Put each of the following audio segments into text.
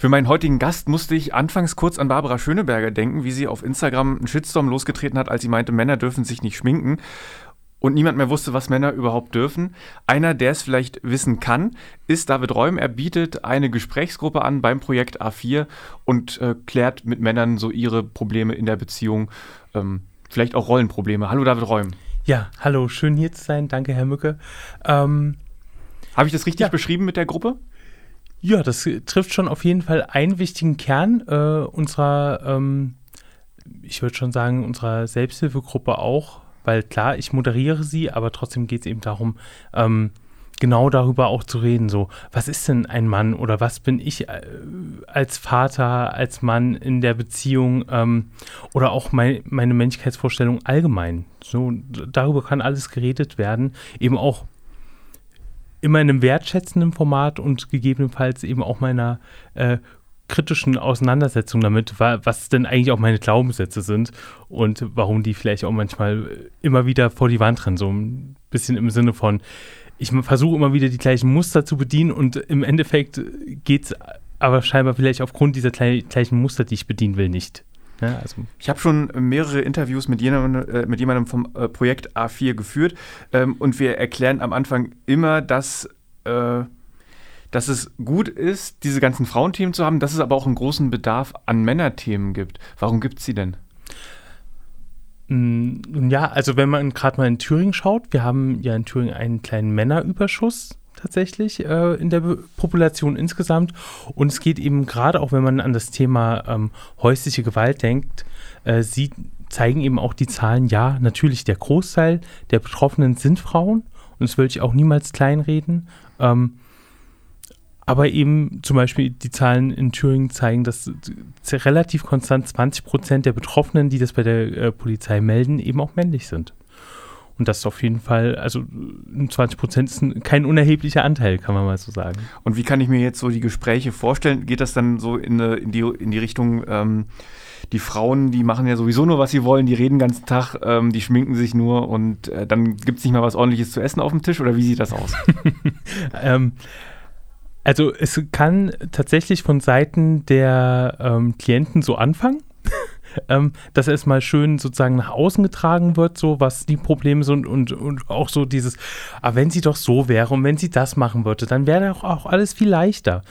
Für meinen heutigen Gast musste ich anfangs kurz an Barbara Schöneberger denken, wie sie auf Instagram einen Shitstorm losgetreten hat, als sie meinte, Männer dürfen sich nicht schminken und niemand mehr wusste, was Männer überhaupt dürfen. Einer, der es vielleicht wissen kann, ist David Räum. Er bietet eine Gesprächsgruppe an beim Projekt A4 und äh, klärt mit Männern so ihre Probleme in der Beziehung, ähm, vielleicht auch Rollenprobleme. Hallo David Räum. Ja, hallo, schön hier zu sein. Danke, Herr Mücke. Ähm, Habe ich das richtig ja. beschrieben mit der Gruppe? Ja, das trifft schon auf jeden Fall einen wichtigen Kern äh, unserer, ähm, ich würde schon sagen, unserer Selbsthilfegruppe auch weil klar, ich moderiere sie, aber trotzdem geht es eben darum, ähm, genau darüber auch zu reden. So, was ist denn ein Mann oder was bin ich äh, als Vater, als Mann in der Beziehung ähm, oder auch mein, meine Männlichkeitsvorstellung allgemein. So, darüber kann alles geredet werden. Eben auch immer in einem wertschätzenden Format und gegebenenfalls eben auch meiner äh, kritischen Auseinandersetzung damit, was denn eigentlich auch meine Glaubenssätze sind und warum die vielleicht auch manchmal immer wieder vor die Wand rennen. So ein bisschen im Sinne von, ich versuche immer wieder die gleichen Muster zu bedienen und im Endeffekt geht es aber scheinbar vielleicht aufgrund dieser gleichen Muster, die ich bedienen will, nicht. Ja, also. Ich habe schon mehrere Interviews mit jemandem, äh, mit jemandem vom äh, Projekt A4 geführt ähm, und wir erklären am Anfang immer, dass äh, dass es gut ist, diese ganzen Frauenthemen zu haben, dass es aber auch einen großen Bedarf an Männerthemen gibt. Warum gibt es sie denn? Mm, ja, also wenn man gerade mal in Thüringen schaut, wir haben ja in Thüringen einen kleinen Männerüberschuss tatsächlich äh, in der Population insgesamt. Und es geht eben gerade auch, wenn man an das Thema ähm, häusliche Gewalt denkt, äh, sie zeigen eben auch die Zahlen, ja, natürlich der Großteil der Betroffenen sind Frauen. Und das will ich auch niemals kleinreden. Ähm, aber eben zum Beispiel die Zahlen in Thüringen zeigen, dass relativ konstant 20 Prozent der Betroffenen, die das bei der äh, Polizei melden, eben auch männlich sind. Und das ist auf jeden Fall, also 20 Prozent ist ein, kein unerheblicher Anteil, kann man mal so sagen. Und wie kann ich mir jetzt so die Gespräche vorstellen? Geht das dann so in, eine, in, die, in die Richtung, ähm, die Frauen, die machen ja sowieso nur, was sie wollen, die reden den ganzen Tag, ähm, die schminken sich nur und äh, dann gibt es nicht mal was ordentliches zu essen auf dem Tisch? Oder wie sieht das aus? ähm, also es kann tatsächlich von Seiten der ähm, Klienten so anfangen, ähm, dass erstmal schön sozusagen nach außen getragen wird, so was die Probleme sind und, und auch so dieses, ah, wenn sie doch so wäre und wenn sie das machen würde, dann wäre auch, auch alles viel leichter.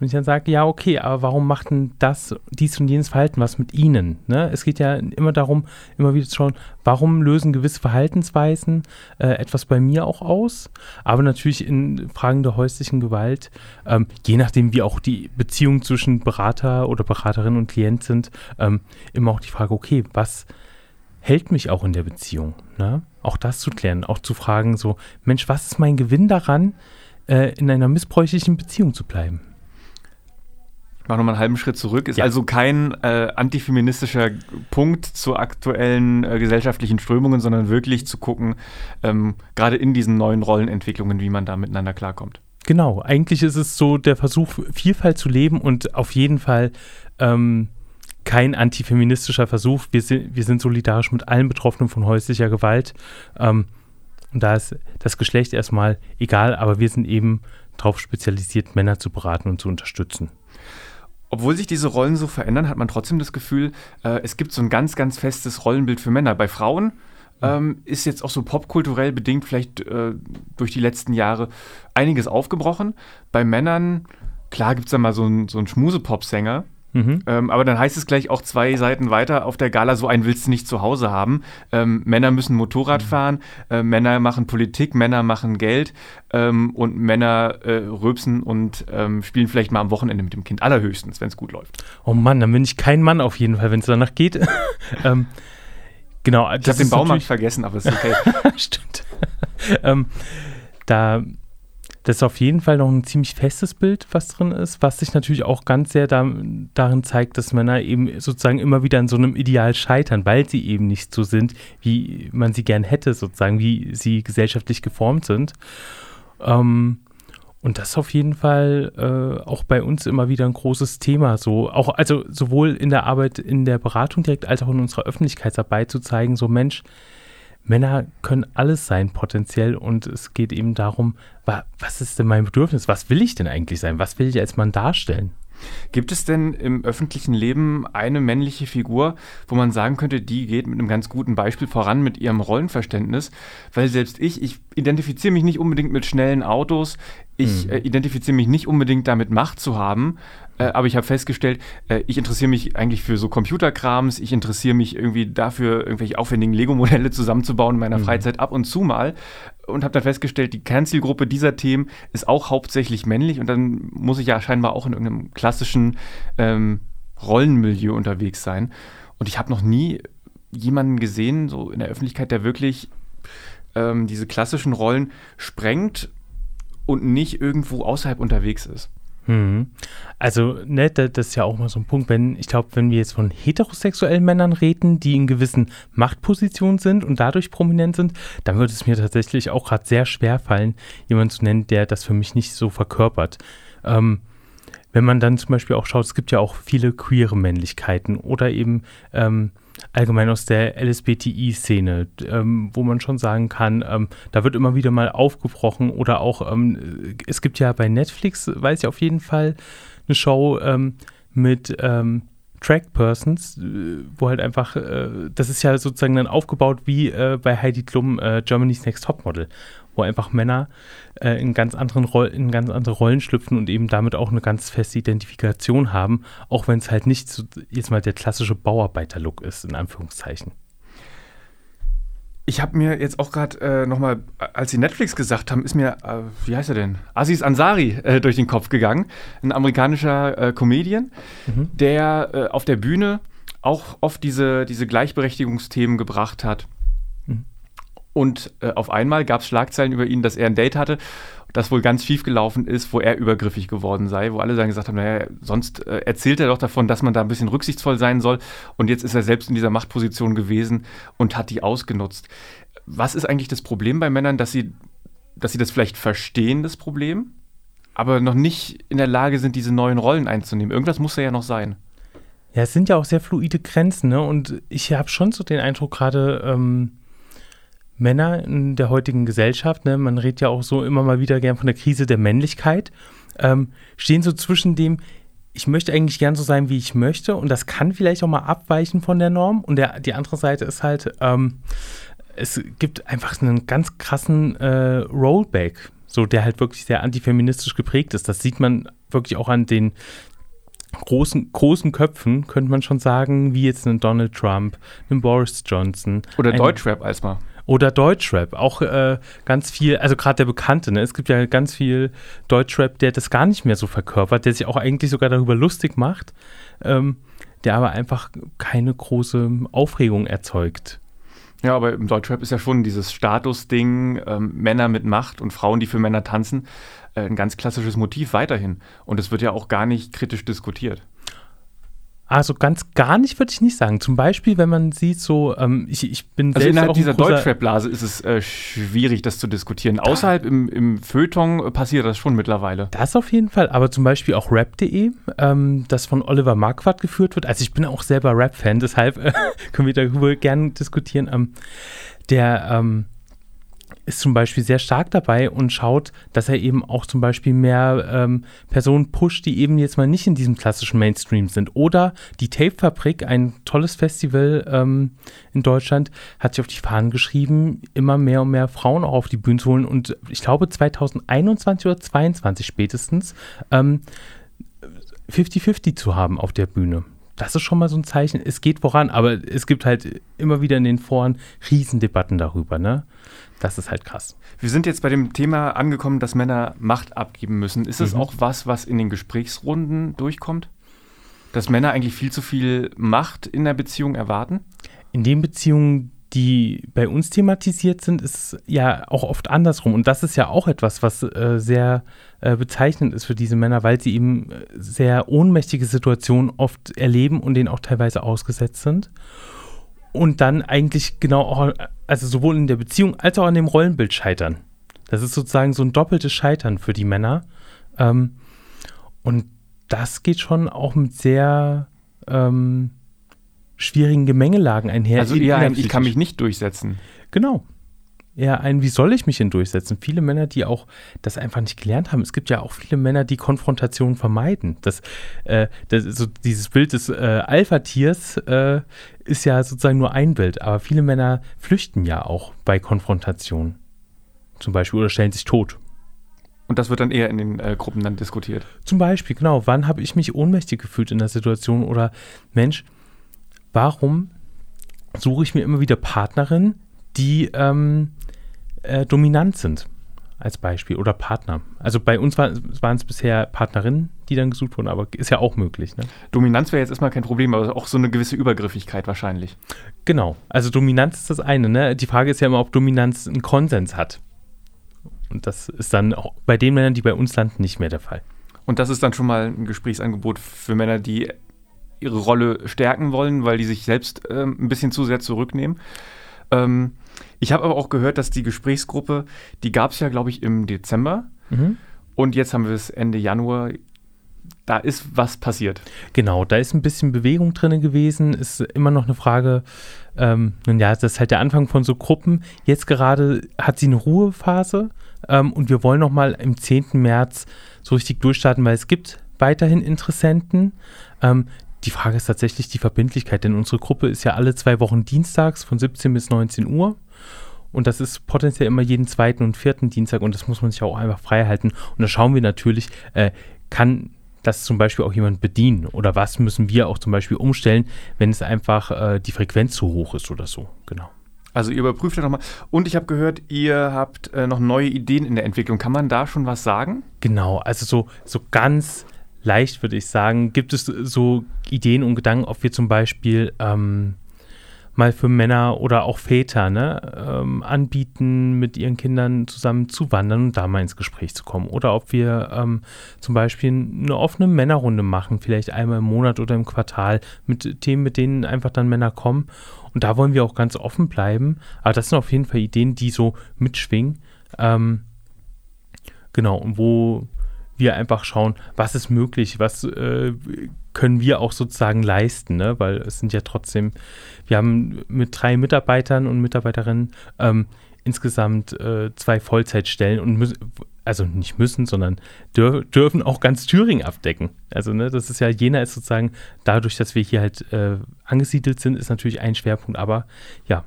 Und ich dann sage, ja, okay, aber warum macht denn das, dies und jenes Verhalten was mit Ihnen? Ne? Es geht ja immer darum, immer wieder zu schauen, warum lösen gewisse Verhaltensweisen äh, etwas bei mir auch aus? Aber natürlich in Fragen der häuslichen Gewalt, ähm, je nachdem, wie auch die Beziehung zwischen Berater oder Beraterin und Klient sind, ähm, immer auch die Frage, okay, was hält mich auch in der Beziehung? Ne? Auch das zu klären, auch zu fragen, so, Mensch, was ist mein Gewinn daran, äh, in einer missbräuchlichen Beziehung zu bleiben? Mach nochmal einen halben Schritt zurück. Ist ja. also kein äh, antifeministischer Punkt zu aktuellen äh, gesellschaftlichen Strömungen, sondern wirklich zu gucken, ähm, gerade in diesen neuen Rollenentwicklungen, wie man da miteinander klarkommt. Genau, eigentlich ist es so der Versuch, Vielfalt zu leben und auf jeden Fall ähm, kein antifeministischer Versuch. Wir sind, wir sind solidarisch mit allen Betroffenen von häuslicher Gewalt. Ähm, und da ist das Geschlecht erstmal egal, aber wir sind eben darauf spezialisiert, Männer zu beraten und zu unterstützen obwohl sich diese Rollen so verändern, hat man trotzdem das Gefühl, äh, es gibt so ein ganz, ganz festes Rollenbild für Männer. Bei Frauen ähm, ist jetzt auch so popkulturell bedingt vielleicht äh, durch die letzten Jahre einiges aufgebrochen. Bei Männern, klar gibt es da mal so einen so Schmusepop-Sänger, Mhm. Ähm, aber dann heißt es gleich auch zwei Seiten weiter auf der Gala, so einen willst du nicht zu Hause haben. Ähm, Männer müssen Motorrad mhm. fahren, äh, Männer machen Politik, Männer machen Geld ähm, und Männer äh, rülpsen und ähm, spielen vielleicht mal am Wochenende mit dem Kind, allerhöchstens, wenn es gut läuft. Oh Mann, dann bin ich kein Mann auf jeden Fall, wenn es danach geht. Ähm, genau. Ich habe den Baumarkt vergessen, aber ist okay. Stimmt. Ähm, da das ist auf jeden Fall noch ein ziemlich festes Bild, was drin ist, was sich natürlich auch ganz sehr da, darin zeigt, dass Männer eben sozusagen immer wieder an so einem Ideal scheitern, weil sie eben nicht so sind, wie man sie gern hätte, sozusagen, wie sie gesellschaftlich geformt sind. Ähm, und das ist auf jeden Fall äh, auch bei uns immer wieder ein großes Thema. So, auch, also sowohl in der Arbeit in der Beratung direkt als auch in unserer Öffentlichkeitsarbeit zu zeigen, so Mensch, Männer können alles sein potenziell und es geht eben darum, was ist denn mein Bedürfnis? Was will ich denn eigentlich sein? Was will ich als Mann darstellen? Gibt es denn im öffentlichen Leben eine männliche Figur, wo man sagen könnte, die geht mit einem ganz guten Beispiel voran mit ihrem Rollenverständnis? Weil selbst ich, ich identifiziere mich nicht unbedingt mit schnellen Autos, ich mhm. äh, identifiziere mich nicht unbedingt damit, Macht zu haben, äh, aber ich habe festgestellt, äh, ich interessiere mich eigentlich für so Computerkrams, ich interessiere mich irgendwie dafür, irgendwelche aufwendigen Lego-Modelle zusammenzubauen in meiner mhm. Freizeit ab und zu mal und habe dann festgestellt, die Kernzielgruppe dieser Themen ist auch hauptsächlich männlich und dann muss ich ja scheinbar auch in irgendeinem klassischen ähm, Rollenmilieu unterwegs sein. Und ich habe noch nie jemanden gesehen, so in der Öffentlichkeit, der wirklich ähm, diese klassischen Rollen sprengt und nicht irgendwo außerhalb unterwegs ist. Mhm. Also, ne, das ist ja auch mal so ein Punkt, wenn, ich glaube, wenn wir jetzt von heterosexuellen Männern reden, die in gewissen Machtpositionen sind und dadurch prominent sind, dann würde es mir tatsächlich auch gerade sehr schwer fallen, jemanden zu nennen, der das für mich nicht so verkörpert. Ähm, wenn man dann zum Beispiel auch schaut, es gibt ja auch viele queere Männlichkeiten oder eben ähm, allgemein aus der LSBTI-Szene, ähm, wo man schon sagen kann, ähm, da wird immer wieder mal aufgebrochen oder auch, ähm, es gibt ja bei Netflix, weiß ich auf jeden Fall, eine Show ähm, mit ähm, Track Persons, äh, wo halt einfach, äh, das ist ja sozusagen dann aufgebaut wie äh, bei Heidi Klum Germany's Next Topmodel, wo einfach Männer in, ganz anderen in ganz andere Rollen schlüpfen und eben damit auch eine ganz feste Identifikation haben, auch wenn es halt nicht so, jetzt mal der klassische Bauarbeiter-Look ist, in Anführungszeichen. Ich habe mir jetzt auch gerade äh, nochmal, als sie Netflix gesagt haben, ist mir, äh, wie heißt er denn? Aziz Ansari äh, durch den Kopf gegangen. Ein amerikanischer äh, Comedian, mhm. der äh, auf der Bühne auch oft diese, diese Gleichberechtigungsthemen gebracht hat. Und äh, auf einmal gab es Schlagzeilen über ihn, dass er ein Date hatte, das wohl ganz schief gelaufen ist, wo er übergriffig geworden sei, wo alle dann gesagt haben, naja, sonst äh, erzählt er doch davon, dass man da ein bisschen rücksichtsvoll sein soll. Und jetzt ist er selbst in dieser Machtposition gewesen und hat die ausgenutzt. Was ist eigentlich das Problem bei Männern, dass sie, dass sie das vielleicht verstehen, das Problem, aber noch nicht in der Lage sind, diese neuen Rollen einzunehmen? Irgendwas muss da ja noch sein. Ja, es sind ja auch sehr fluide Grenzen, ne? Und ich habe schon so den Eindruck gerade, ähm, Männer in der heutigen Gesellschaft, ne, man redet ja auch so immer mal wieder gern von der Krise der Männlichkeit, ähm, stehen so zwischen dem, ich möchte eigentlich gern so sein, wie ich möchte und das kann vielleicht auch mal abweichen von der Norm und der, die andere Seite ist halt, ähm, es gibt einfach einen ganz krassen äh, Rollback, so der halt wirklich sehr antifeministisch geprägt ist. Das sieht man wirklich auch an den großen, großen Köpfen, könnte man schon sagen, wie jetzt einen Donald Trump, einen Boris Johnson. Oder Deutschrap als mal. Oder Deutschrap, auch äh, ganz viel, also gerade der Bekannte, ne? es gibt ja ganz viel Deutschrap, der das gar nicht mehr so verkörpert, der sich auch eigentlich sogar darüber lustig macht, ähm, der aber einfach keine große Aufregung erzeugt. Ja, aber im Deutschrap ist ja schon dieses Statusding, ähm, Männer mit Macht und Frauen, die für Männer tanzen, äh, ein ganz klassisches Motiv weiterhin. Und es wird ja auch gar nicht kritisch diskutiert. Also ganz gar nicht würde ich nicht sagen. Zum Beispiel, wenn man sieht, so, ähm, ich, ich bin Also innerhalb dieser Deutschrap-Blase ist es äh, schwierig, das zu diskutieren. Da. Außerhalb im, im Feuilleton passiert das schon mittlerweile. Das auf jeden Fall, aber zum Beispiel auch rap.de, ähm, das von Oliver Marquardt geführt wird. Also ich bin auch selber Rap-Fan, deshalb äh, können wir darüber gerne diskutieren. Ähm, der ähm, ist zum Beispiel sehr stark dabei und schaut, dass er eben auch zum Beispiel mehr ähm, Personen pusht, die eben jetzt mal nicht in diesem klassischen Mainstream sind. Oder die Tape-Fabrik, ein tolles Festival ähm, in Deutschland, hat sich auf die Fahnen geschrieben, immer mehr und mehr Frauen auch auf die Bühne zu holen. Und ich glaube 2021 oder 2022 spätestens 50-50 ähm, zu haben auf der Bühne das ist schon mal so ein Zeichen. Es geht voran, aber es gibt halt immer wieder in den Foren Riesendebatten darüber, ne? Das ist halt krass. Wir sind jetzt bei dem Thema angekommen, dass Männer Macht abgeben müssen. Ist es mhm. auch was, was in den Gesprächsrunden durchkommt? Dass Männer eigentlich viel zu viel Macht in der Beziehung erwarten? In den Beziehungen, die bei uns thematisiert sind, ist ja auch oft andersrum. Und das ist ja auch etwas, was äh, sehr äh, bezeichnend ist für diese Männer, weil sie eben äh, sehr ohnmächtige Situationen oft erleben und denen auch teilweise ausgesetzt sind. Und dann eigentlich genau auch, also sowohl in der Beziehung als auch an dem Rollenbild scheitern. Das ist sozusagen so ein doppeltes Scheitern für die Männer. Ähm, und das geht schon auch mit sehr ähm, schwierigen Gemengelagen einher. Also eher ein, ich kann mich nicht durchsetzen. Genau. eher ein, wie soll ich mich denn durchsetzen? Viele Männer, die auch das einfach nicht gelernt haben. Es gibt ja auch viele Männer, die Konfrontation vermeiden. Das, äh, das so dieses Bild des äh, Alpha-Tiers äh, ist ja sozusagen nur ein Bild, aber viele Männer flüchten ja auch bei Konfrontation. Zum Beispiel oder stellen sich tot. Und das wird dann eher in den äh, Gruppen dann diskutiert. Zum Beispiel, genau. Wann habe ich mich ohnmächtig gefühlt in der Situation? Oder Mensch, warum suche ich mir immer wieder Partnerinnen, die ähm, äh, dominant sind? Als Beispiel. Oder Partner. Also bei uns war, waren es bisher Partnerinnen, die dann gesucht wurden, aber ist ja auch möglich. Ne? Dominanz wäre jetzt erstmal kein Problem, aber auch so eine gewisse Übergriffigkeit wahrscheinlich. Genau. Also Dominanz ist das eine. Ne? Die Frage ist ja immer, ob Dominanz einen Konsens hat. Und das ist dann auch bei den Männern, die bei uns landen, nicht mehr der Fall. Und das ist dann schon mal ein Gesprächsangebot für Männer, die ihre Rolle stärken wollen, weil die sich selbst ähm, ein bisschen zu sehr zurücknehmen. Ähm, ich habe aber auch gehört, dass die Gesprächsgruppe, die gab es ja, glaube ich, im Dezember. Mhm. Und jetzt haben wir es Ende Januar. Da ist was passiert. Genau, da ist ein bisschen Bewegung drin gewesen. Ist immer noch eine Frage, ähm, nun ja, das ist halt der Anfang von so Gruppen. Jetzt gerade hat sie eine Ruhephase ähm, und wir wollen nochmal im 10. März so richtig durchstarten, weil es gibt weiterhin Interessenten. Ähm, die Frage ist tatsächlich die Verbindlichkeit, denn unsere Gruppe ist ja alle zwei Wochen dienstags von 17 bis 19 Uhr. Und das ist potenziell immer jeden zweiten und vierten Dienstag und das muss man sich auch einfach frei halten. Und da schauen wir natürlich, äh, kann das zum Beispiel auch jemand bedienen? Oder was müssen wir auch zum Beispiel umstellen, wenn es einfach äh, die Frequenz zu hoch ist oder so? Genau. Also ihr überprüft das nochmal. Und ich habe gehört, ihr habt äh, noch neue Ideen in der Entwicklung. Kann man da schon was sagen? Genau, also so, so ganz leicht würde ich sagen, gibt es so Ideen und Gedanken, ob wir zum Beispiel ähm, mal für Männer oder auch Väter ne, ähm, anbieten, mit ihren Kindern zusammen zu wandern und da mal ins Gespräch zu kommen. Oder ob wir ähm, zum Beispiel eine offene Männerrunde machen, vielleicht einmal im Monat oder im Quartal mit Themen, mit denen einfach dann Männer kommen. Und da wollen wir auch ganz offen bleiben. Aber das sind auf jeden Fall Ideen, die so mitschwingen. Ähm, genau, und wo wir einfach schauen, was ist möglich, was äh, können wir auch sozusagen leisten, ne? weil es sind ja trotzdem, wir haben mit drei Mitarbeitern und Mitarbeiterinnen ähm, insgesamt äh, zwei Vollzeitstellen und müssen, also nicht müssen, sondern dür dürfen auch ganz Thüringen abdecken. Also ne, das ist ja, Jena ist sozusagen, dadurch, dass wir hier halt äh, angesiedelt sind, ist natürlich ein Schwerpunkt, aber ja,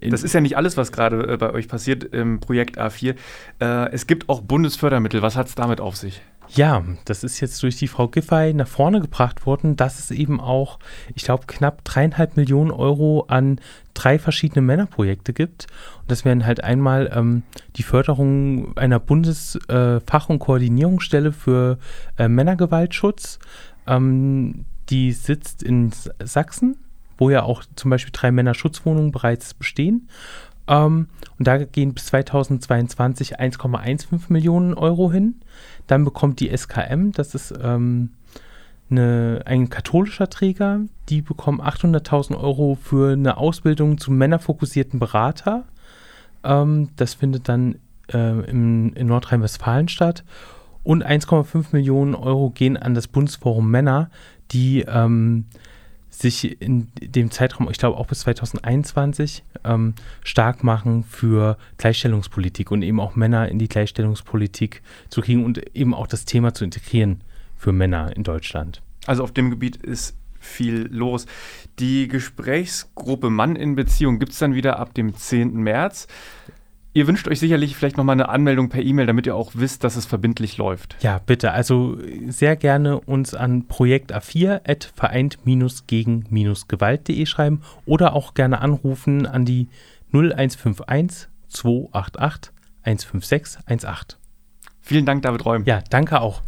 das ist ja nicht alles, was gerade äh, bei euch passiert im Projekt A4. Äh, es gibt auch Bundesfördermittel. Was hat es damit auf sich? Ja, das ist jetzt durch die Frau Giffey nach vorne gebracht worden, dass es eben auch, ich glaube, knapp dreieinhalb Millionen Euro an drei verschiedene Männerprojekte gibt. Und das wären halt einmal ähm, die Förderung einer Bundesfach- äh, und Koordinierungsstelle für äh, Männergewaltschutz. Ähm, die sitzt in Sachsen wo ja auch zum Beispiel drei Männerschutzwohnungen bereits bestehen. Ähm, und da gehen bis 2022 1,15 Millionen Euro hin. Dann bekommt die SKM, das ist ähm, eine, ein katholischer Träger, die bekommen 800.000 Euro für eine Ausbildung zum männerfokussierten Berater. Ähm, das findet dann äh, im, in Nordrhein-Westfalen statt. Und 1,5 Millionen Euro gehen an das Bundesforum Männer, die ähm, sich in dem Zeitraum, ich glaube auch bis 2021, ähm, stark machen für Gleichstellungspolitik und eben auch Männer in die Gleichstellungspolitik zu kriegen und eben auch das Thema zu integrieren für Männer in Deutschland. Also auf dem Gebiet ist viel los. Die Gesprächsgruppe Mann in Beziehung gibt es dann wieder ab dem 10. März. Ihr wünscht euch sicherlich vielleicht nochmal eine Anmeldung per E-Mail, damit ihr auch wisst, dass es verbindlich läuft. Ja, bitte. Also sehr gerne uns an projekta4.vereint-gegen-gewalt.de schreiben oder auch gerne anrufen an die 0151 288 156 18. Vielen Dank, David Räum. Ja, danke auch.